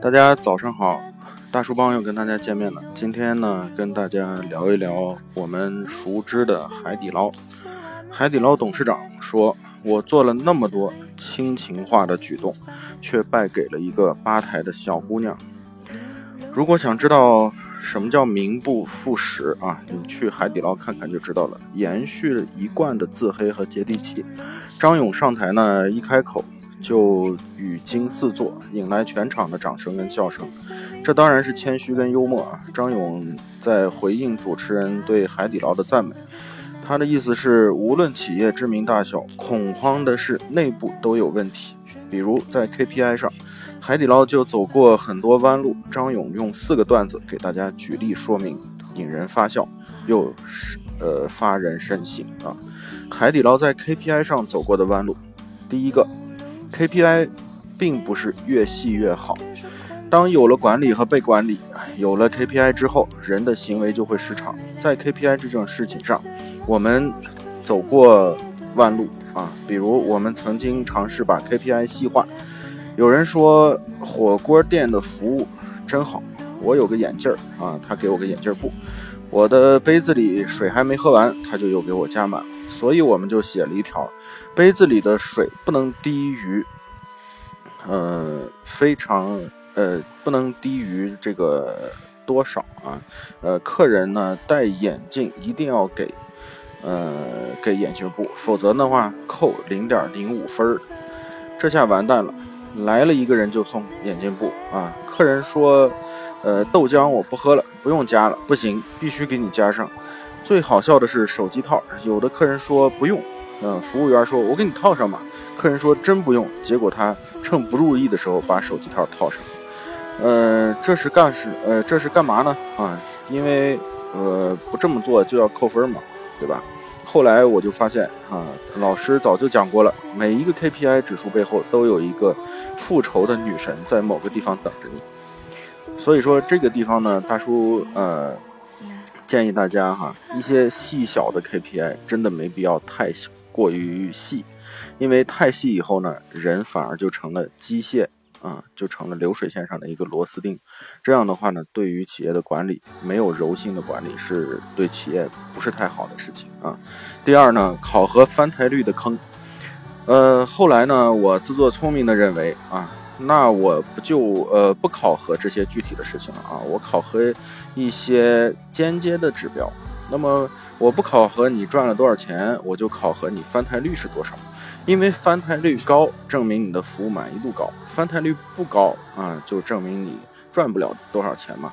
大家早上好，大叔帮又跟大家见面了。今天呢，跟大家聊一聊我们熟知的海底捞。海底捞董事长说：“我做了那么多亲情化的举动，却败给了一个吧台的小姑娘。”如果想知道什么叫名不副实啊，你去海底捞看看就知道了。延续一贯的自黑和接地气，张勇上台呢，一开口。就语惊四座，引来全场的掌声跟笑声。这当然是谦虚跟幽默啊。张勇在回应主持人对海底捞的赞美，他的意思是，无论企业知名大小，恐慌的是内部都有问题。比如在 KPI 上，海底捞就走过很多弯路。张勇用四个段子给大家举例说明，引人发笑，又是呃发人深省啊。海底捞在 KPI 上走过的弯路，第一个。KPI 并不是越细越好。当有了管理和被管理，有了 KPI 之后，人的行为就会失常。在 KPI 这种事情上，我们走过弯路啊。比如，我们曾经尝试把 KPI 细化。有人说火锅店的服务真好，我有个眼镜儿啊，他给我个眼镜布。我的杯子里水还没喝完，他就又给我加满了。所以我们就写了一条：杯子里的水不能低于，呃，非常呃，不能低于这个多少啊？呃，客人呢戴眼镜一定要给，呃，给眼镜布，否则的话扣零点零五分。这下完蛋了，来了一个人就送眼镜布啊！客人说，呃，豆浆我不喝了，不用加了，不行，必须给你加上。最好笑的是手机套，有的客人说不用，嗯，服务员说我给你套上吧，客人说真不用，结果他趁不注意的时候把手机套套上，呃，这是干是呃这是干嘛呢？啊，因为呃不这么做就要扣分嘛，对吧？后来我就发现啊，老师早就讲过了，每一个 KPI 指数背后都有一个复仇的女神在某个地方等着你，所以说这个地方呢，大叔呃。建议大家哈，一些细小的 KPI 真的没必要太过于细，因为太细以后呢，人反而就成了机械啊，就成了流水线上的一个螺丝钉。这样的话呢，对于企业的管理没有柔性的管理，是对企业不是太好的事情啊。第二呢，考核翻台率的坑，呃，后来呢，我自作聪明的认为啊。那我不就呃不考核这些具体的事情了啊？我考核一些间接的指标。那么我不考核你赚了多少钱，我就考核你翻台率是多少。因为翻台率高，证明你的服务满意度高；翻台率不高啊，就证明你赚不了多少钱嘛。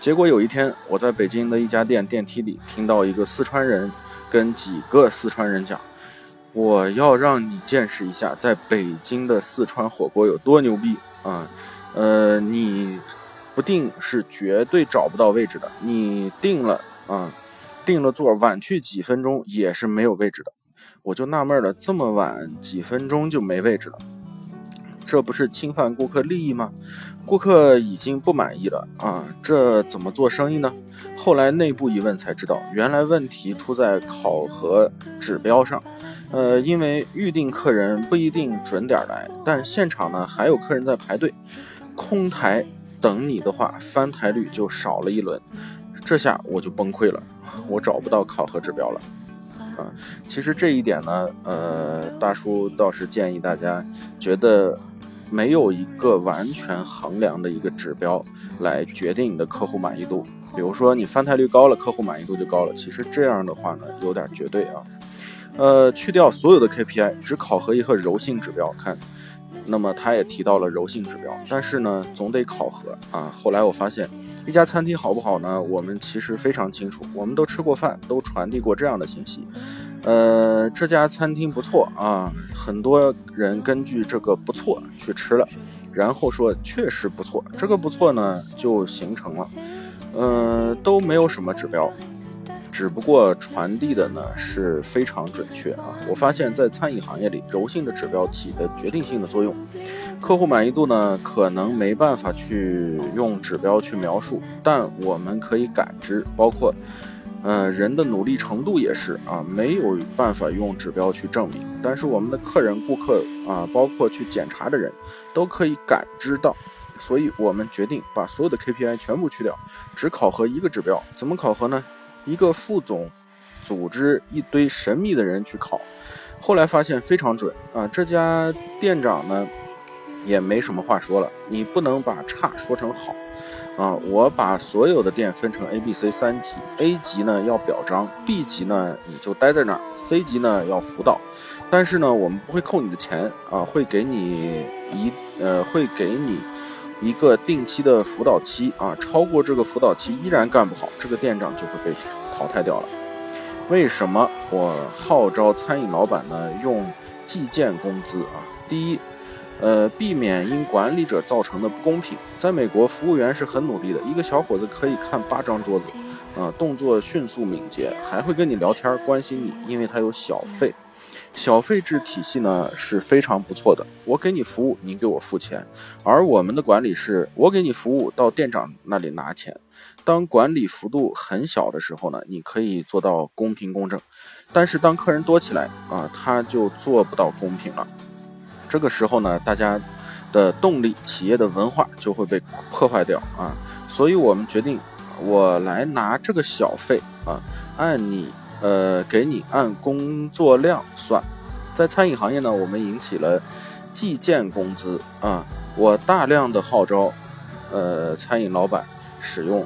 结果有一天，我在北京的一家店电梯里听到一个四川人跟几个四川人讲。我要让你见识一下，在北京的四川火锅有多牛逼啊！呃，你不定是绝对找不到位置的。你定了啊，定了座，晚去几分钟也是没有位置的。我就纳闷了，这么晚几分钟就没位置了，这不是侵犯顾客利益吗？顾客已经不满意了啊，这怎么做生意呢？后来内部一问才知道，原来问题出在考核指标上。呃，因为预定客人不一定准点来，但现场呢还有客人在排队，空台等你的话，翻台率就少了一轮，这下我就崩溃了，我找不到考核指标了。啊，其实这一点呢，呃，大叔倒是建议大家，觉得没有一个完全衡量的一个指标来决定你的客户满意度，比如说你翻台率高了，客户满意度就高了，其实这样的话呢，有点绝对啊。呃，去掉所有的 KPI，只考核一个柔性指标看，那么他也提到了柔性指标，但是呢，总得考核啊。后来我发现，一家餐厅好不好呢？我们其实非常清楚，我们都吃过饭，都传递过这样的信息。呃，这家餐厅不错啊，很多人根据这个不错去吃了，然后说确实不错，这个不错呢就形成了，呃，都没有什么指标。只不过传递的呢是非常准确啊！我发现，在餐饮行业里，柔性的指标起的决定性的作用。客户满意度呢，可能没办法去用指标去描述，但我们可以感知，包括，呃，人的努力程度也是啊，没有办法用指标去证明。但是我们的客人、顾客啊，包括去检查的人，都可以感知到所以我们决定把所有的 KPI 全部去掉，只考核一个指标。怎么考核呢？一个副总组织一堆神秘的人去考，后来发现非常准啊！这家店长呢也没什么话说了，你不能把差说成好啊！我把所有的店分成 A、B、C 三级，A 级呢要表彰，B 级呢你就待在那儿，C 级呢要辅导。但是呢，我们不会扣你的钱啊，会给你一呃，会给你一个定期的辅导期啊。超过这个辅导期依然干不好，这个店长就会被淘汰掉了。为什么我号召餐饮老板呢用计件工资啊？第一，呃，避免因管理者造成的不公平。在美国，服务员是很努力的，一个小伙子可以看八张桌子，啊，动作迅速敏捷，还会跟你聊天，关心你，因为他有小费。小费制体系呢是非常不错的，我给你服务，你给我付钱，而我们的管理是，我给你服务到店长那里拿钱。当管理幅度很小的时候呢，你可以做到公平公正，但是当客人多起来啊，他就做不到公平了。这个时候呢，大家的动力、企业的文化就会被破坏掉啊。所以我们决定，我来拿这个小费啊，按你。呃，给你按工作量算，在餐饮行业呢，我们引起了计件工资啊，我大量的号召，呃，餐饮老板使用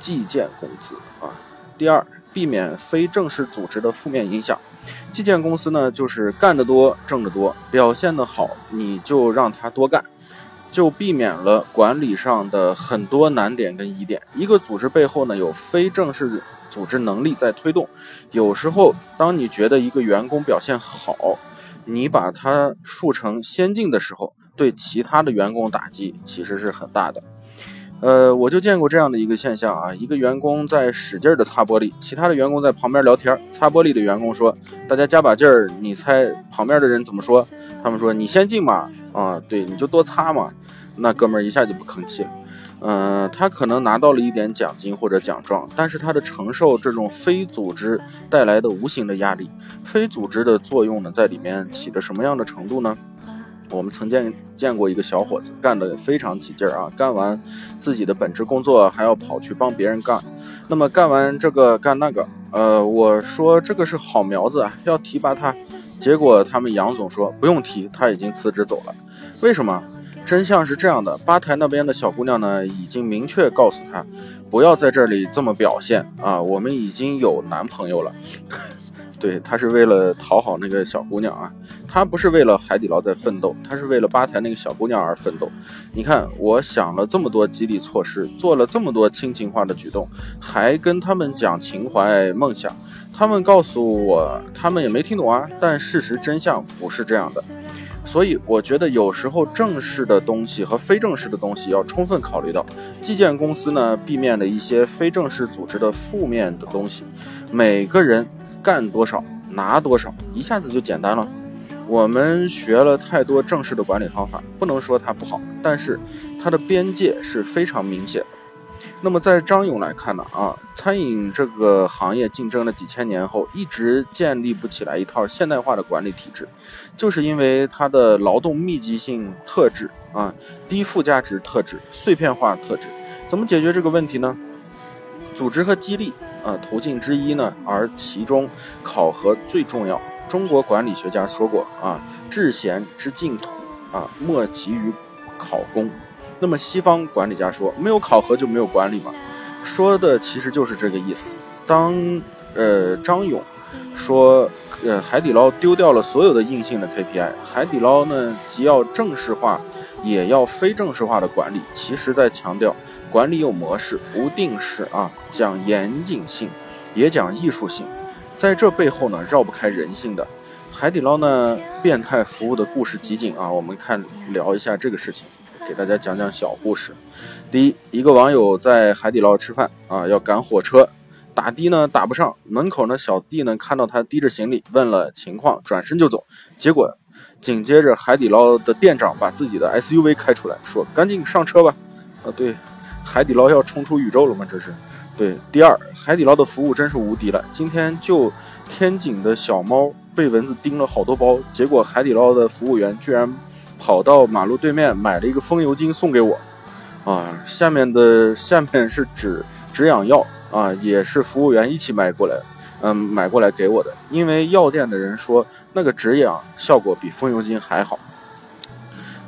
计件工资啊。第二，避免非正式组织的负面影响，计件公司呢，就是干得多挣得多，表现得好你就让他多干，就避免了管理上的很多难点跟疑点。一个组织背后呢，有非正式。组织能力在推动，有时候当你觉得一个员工表现好，你把他树成先进的时候，对其他的员工打击其实是很大的。呃，我就见过这样的一个现象啊，一个员工在使劲的擦玻璃，其他的员工在旁边聊天。擦玻璃的员工说：“大家加把劲儿。”你猜旁边的人怎么说？他们说：“你先进嘛，啊，对，你就多擦嘛。”那哥们儿一下就不吭气了。嗯，他可能拿到了一点奖金或者奖状，但是他的承受这种非组织带来的无形的压力，非组织的作用呢，在里面起着什么样的程度呢？我们曾见见过一个小伙子干得非常起劲儿啊，干完自己的本职工作还要跑去帮别人干，那么干完这个干那个，呃，我说这个是好苗子啊，要提拔他，结果他们杨总说不用提，他已经辞职走了，为什么？真相是这样的，吧台那边的小姑娘呢，已经明确告诉他，不要在这里这么表现啊，我们已经有男朋友了。对他是为了讨好那个小姑娘啊，他不是为了海底捞在奋斗，他是为了吧台那个小姑娘而奋斗。你看，我想了这么多激励措施，做了这么多亲情化的举动，还跟他们讲情怀梦想，他们告诉我，他们也没听懂啊。但事实真相不是这样的。所以我觉得有时候正式的东西和非正式的东西要充分考虑到。计件公司呢，避免了一些非正式组织的负面的东西。每个人干多少拿多少，一下子就简单了。我们学了太多正式的管理方法，不能说它不好，但是它的边界是非常明显的。那么在张勇来看呢，啊，餐饮这个行业竞争了几千年后，一直建立不起来一套现代化的管理体制，就是因为它的劳动密集性特质啊，低附加值特质、碎片化特质。怎么解决这个问题呢？组织和激励啊，途径之一呢，而其中考核最重要。中国管理学家说过啊，治贤之净土啊，莫急于考功。那么西方管理家说，没有考核就没有管理嘛，说的其实就是这个意思。当呃张勇说，呃海底捞丢掉了所有的硬性的 KPI，海底捞呢既要正式化，也要非正式化的管理，其实在强调管理有模式，不定式啊，讲严谨性，也讲艺术性，在这背后呢绕不开人性的。海底捞呢变态服务的故事集锦啊，我们看聊一下这个事情。给大家讲讲小故事。第一，一个网友在海底捞吃饭啊，要赶火车，打的呢打不上，门口呢小弟呢看到他提着行李，问了情况，转身就走。结果紧接着海底捞的店长把自己的 SUV 开出来，说：“赶紧上车吧。”啊，对，海底捞要冲出宇宙了吗？这是。对，第二，海底捞的服务真是无敌了。今天就天井的小猫被蚊子叮了好多包，结果海底捞的服务员居然。跑到马路对面买了一个风油精送给我，啊，下面的下面是止止痒药啊，也是服务员一起买过来，嗯，买过来给我的，因为药店的人说那个止痒效果比风油精还好。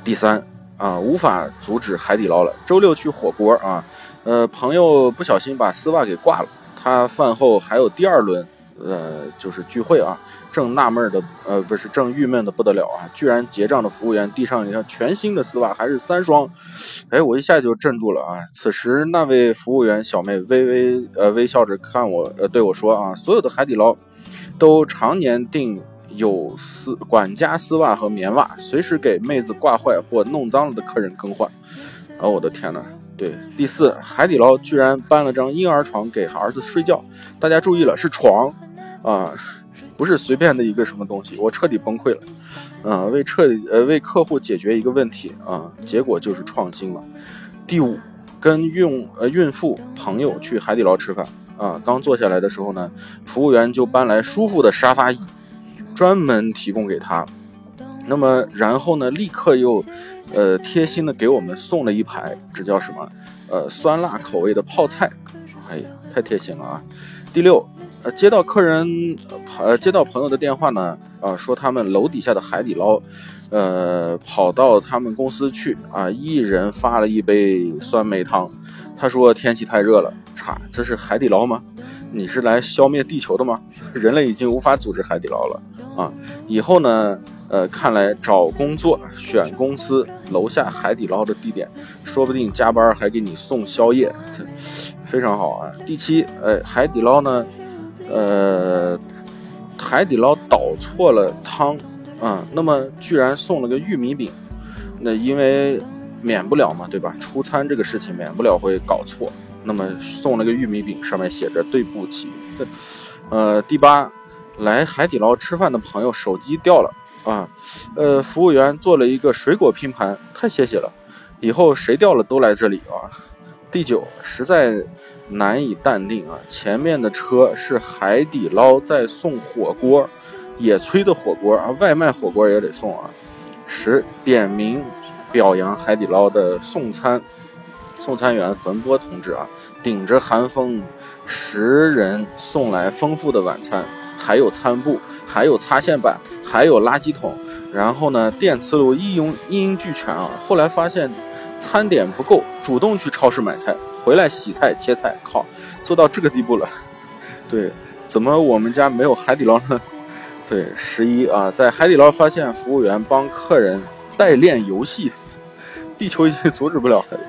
第三啊，无法阻止海底捞了。周六去火锅啊，呃，朋友不小心把丝袜给挂了，他饭后还有第二轮，呃，就是聚会啊。正纳闷的，呃，不是正郁闷的不得了啊！居然结账的服务员递上一条全新的丝袜，还是三双，哎，我一下就镇住了啊！此时那位服务员小妹微微呃微笑着看我，呃对我说啊，所有的海底捞都常年订有丝管家丝袜和棉袜，随时给妹子挂坏或弄脏了的客人更换。啊，我的天呐！对，第四，海底捞居然搬了张婴儿床给儿子睡觉，大家注意了，是床啊！不是随便的一个什么东西，我彻底崩溃了，啊，为彻底呃为客户解决一个问题啊，结果就是创新了。第五，跟孕呃孕妇朋友去海底捞吃饭啊，刚坐下来的时候呢，服务员就搬来舒服的沙发椅，专门提供给他。那么然后呢，立刻又呃贴心的给我们送了一排，这叫什么？呃酸辣口味的泡菜，哎呀，太贴心了啊。第六。呃，接到客人，呃，接到朋友的电话呢，啊，说他们楼底下的海底捞，呃，跑到他们公司去，啊，一人发了一杯酸梅汤。他说天气太热了，擦，这是海底捞吗？你是来消灭地球的吗？人类已经无法组织海底捞了，啊，以后呢，呃，看来找工作选公司楼下海底捞的地点，说不定加班还给你送宵夜，非常好啊。第七，呃，海底捞呢？呃，海底捞倒错了汤，啊，那么居然送了个玉米饼，那因为免不了嘛，对吧？出餐这个事情免不了会搞错，那么送了个玉米饼，上面写着对不起。呃，第八，来海底捞吃饭的朋友手机掉了啊，呃，服务员做了一个水果拼盘，太谢谢了，以后谁掉了都来这里啊。第九，实在。难以淡定啊！前面的车是海底捞在送火锅，野炊的火锅啊，外卖火锅也得送啊。十点名表扬海底捞的送餐送餐员冯波同志啊，顶着寒风，十人送来丰富的晚餐，还有餐布，还有擦线板，还有垃圾桶，然后呢，电磁炉一应一应俱全啊。后来发现餐点不够，主动去超市买菜。回来洗菜切菜，靠，做到这个地步了。对，怎么我们家没有海底捞呢？对，十一啊，在海底捞发现服务员帮客人代练游戏，地球已经阻止不了海底。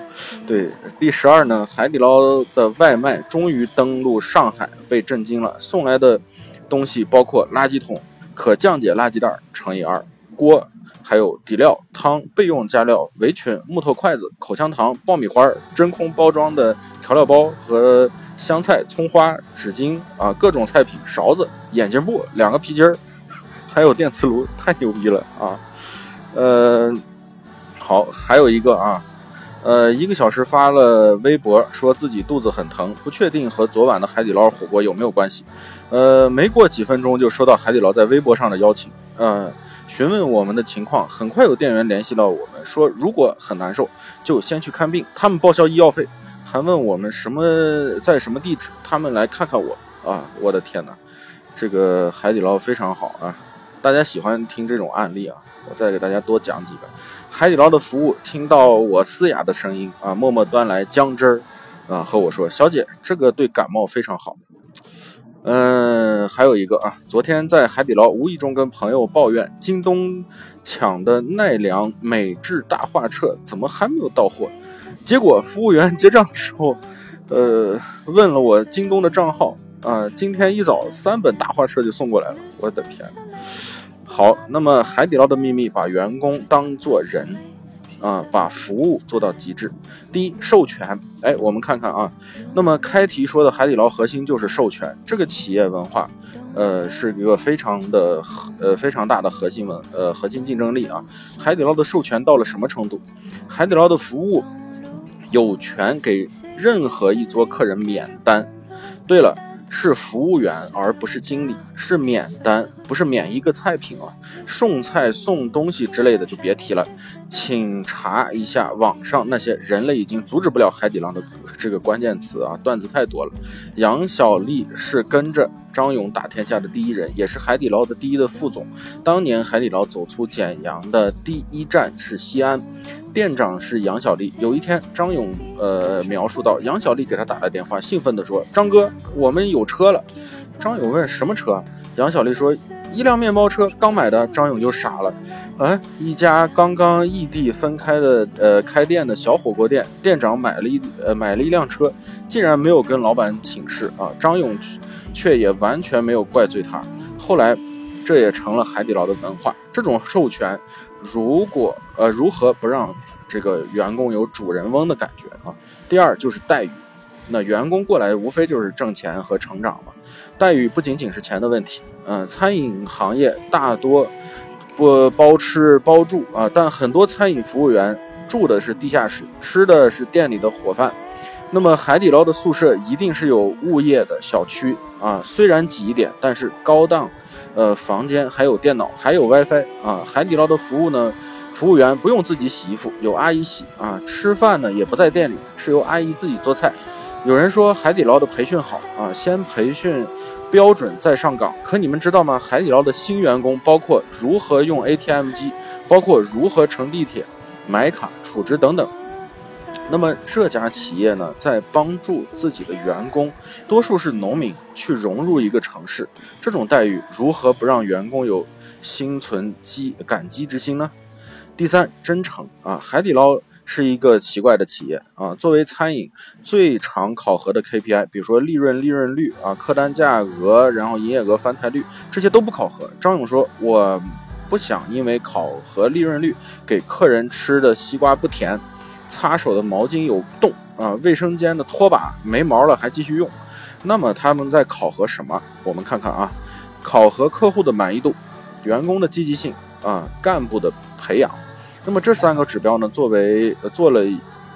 对，第十二呢，海底捞的外卖终于登陆上海，被震惊了。送来的东西包括垃圾桶、可降解垃圾袋乘以二锅。还有底料、汤、备用加料、围裙、木头筷子、口香糖、爆米花、真空包装的调料包和香菜、葱花、纸巾啊，各种菜品、勺子、眼镜布、两个皮筋儿，还有电磁炉，太牛逼了啊！呃，好，还有一个啊，呃，一个小时发了微博，说自己肚子很疼，不确定和昨晚的海底捞火锅有没有关系。呃，没过几分钟就收到海底捞在微博上的邀请，嗯。询问我们的情况，很快有店员联系到我们，说如果很难受，就先去看病，他们报销医药费，还问我们什么在什么地址，他们来看看我啊！我的天哪，这个海底捞非常好啊！大家喜欢听这种案例啊，我再给大家多讲几个。海底捞的服务，听到我嘶哑的声音啊，默默端来姜汁儿啊，和我说：“小姐，这个对感冒非常好。”嗯，还有一个啊，昨天在海底捞无意中跟朋友抱怨，京东抢的奈良美智大画册怎么还没有到货？结果服务员结账的时候，呃，问了我京东的账号啊，今天一早三本大画册就送过来了，我的天！好，那么海底捞的秘密，把员工当做人。啊，把服务做到极致。第一，授权。哎，我们看看啊。那么开题说的海底捞核心就是授权，这个企业文化，呃，是一个非常的呃非常大的核心文呃核心竞争力啊。海底捞的授权到了什么程度？海底捞的服务有权给任何一桌客人免单。对了，是服务员而不是经理，是免单不是免一个菜品啊，送菜送东西之类的就别提了，请查一下网上那些人类已经阻止不了海底捞的这个关键词啊，段子太多了。杨小丽是跟着张勇打天下的第一人，也是海底捞的第一的副总。当年海底捞走出简阳的第一站是西安。店长是杨小丽。有一天，张勇呃描述到，杨小丽给他打了电话，兴奋地说：“张哥，我们有车了。”张勇问：“什么车？”杨小丽说：“一辆面包车，刚买的。”张勇就傻了。哎，一家刚刚异地分开的呃开店的小火锅店，店长买了一呃买了一辆车，竟然没有跟老板请示啊！张勇却也完全没有怪罪他。后来，这也成了海底捞的文化，这种授权。如果呃，如何不让这个员工有主人翁的感觉啊？第二就是待遇，那员工过来无非就是挣钱和成长嘛，待遇不仅仅是钱的问题。嗯，餐饮行业大多不包吃包住啊，但很多餐饮服务员住的是地下室，吃的是店里的伙饭。那么海底捞的宿舍一定是有物业的小区啊，虽然挤一点，但是高档。呃，房间还有电脑，还有 WiFi 啊。海底捞的服务呢，服务员不用自己洗衣服，有阿姨洗啊。吃饭呢也不在店里，是由阿姨自己做菜。有人说海底捞的培训好啊，先培训标准再上岗。可你们知道吗？海底捞的新员工包括如何用 ATM 机，包括如何乘地铁、买卡、储值等等。那么这家企业呢，在帮助自己的员工，多数是农民，去融入一个城市，这种待遇如何不让员工有心存激感激之心呢？第三，真诚啊，海底捞是一个奇怪的企业啊。作为餐饮最常考核的 KPI，比如说利润、利润率啊、客单价额，然后营业额翻台率，这些都不考核。张勇说：“我不想因为考核利润率，给客人吃的西瓜不甜。”擦手的毛巾有洞啊，卫生间的拖把没毛了还继续用，那么他们在考核什么？我们看看啊，考核客户的满意度、员工的积极性啊、干部的培养。那么这三个指标呢，作为呃做了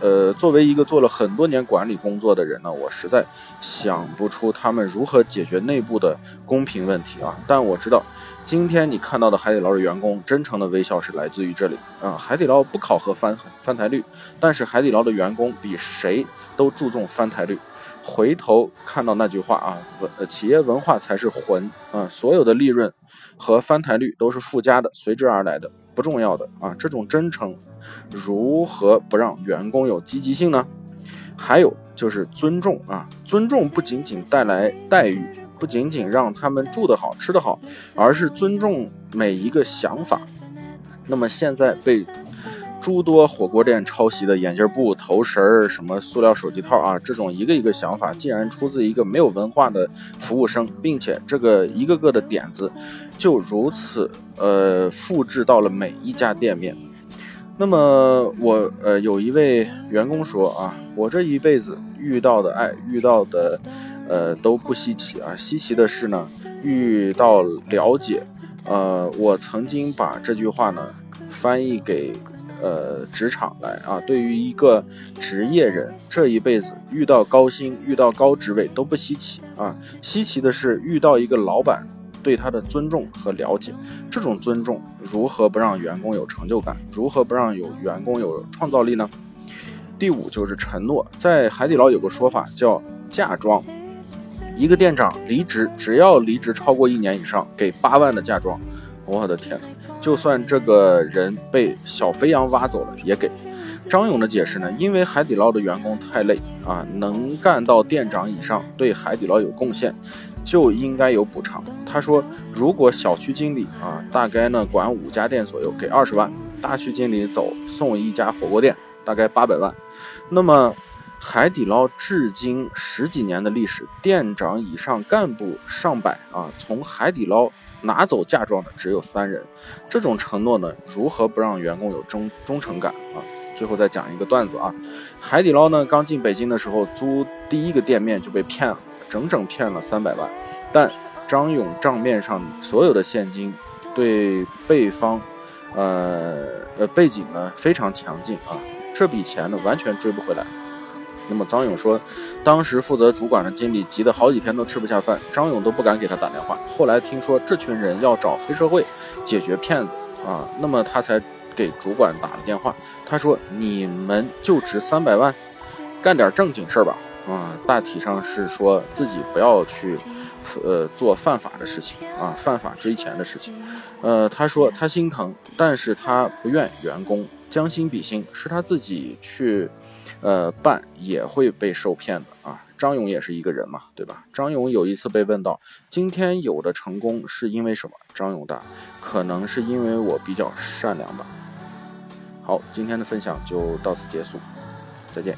呃作为一个做了很多年管理工作的人呢，我实在想不出他们如何解决内部的公平问题啊。但我知道。今天你看到的海底捞的员工真诚的微笑是来自于这里啊！海底捞不考核翻翻台率，但是海底捞的员工比谁都注重翻台率。回头看到那句话啊，文企业文化才是魂啊！所有的利润和翻台率都是附加的，随之而来的，不重要的啊！这种真诚如何不让员工有积极性呢？还有就是尊重啊！尊重不仅仅带来待遇。不仅仅让他们住得好、吃得好，而是尊重每一个想法。那么现在被诸多火锅店抄袭的眼镜布、头绳儿、什么塑料手机套啊，这种一个一个想法，竟然出自一个没有文化的服务生，并且这个一个个的点子就如此呃复制到了每一家店面。那么我呃有一位员工说啊，我这一辈子遇到的爱，遇到的。呃，都不稀奇啊。稀奇的是呢，遇到了解，呃，我曾经把这句话呢翻译给呃职场来啊。对于一个职业人，这一辈子遇到高薪、遇到高职位都不稀奇啊。稀奇的是遇到一个老板对他的尊重和了解。这种尊重如何不让员工有成就感？如何不让有员工有创造力呢？第五就是承诺。在海底捞有个说法叫嫁妆。一个店长离职，只要离职超过一年以上，给八万的嫁妆。我的天，就算这个人被小肥羊挖走了，也给。张勇的解释呢？因为海底捞的员工太累啊，能干到店长以上，对海底捞有贡献，就应该有补偿。他说，如果小区经理啊，大概呢管五家店左右，给二十万；大区经理走，送一家火锅店，大概八百万。那么。海底捞至今十几年的历史，店长以上干部上百啊，从海底捞拿走嫁妆的只有三人。这种承诺呢，如何不让员工有忠忠诚感啊？最后再讲一个段子啊，海底捞呢刚进北京的时候，租第一个店面就被骗了，整整骗了三百万。但张勇账面上所有的现金，对对方，呃呃背景呢非常强劲啊，这笔钱呢完全追不回来。那么张勇说，当时负责主管的经理急得好几天都吃不下饭，张勇都不敢给他打电话。后来听说这群人要找黑社会解决骗子啊，那么他才给主管打了电话。他说：“你们就值三百万，干点正经事儿吧。”啊，大体上是说自己不要去，呃，做犯法的事情啊，犯法追钱的事情。呃，他说他心疼，但是他不愿员工将心比心，是他自己去，呃，办也会被受骗的啊。张勇也是一个人嘛，对吧？张勇有一次被问到，今天有的成功是因为什么？张勇答，可能是因为我比较善良吧。好，今天的分享就到此结束，再见。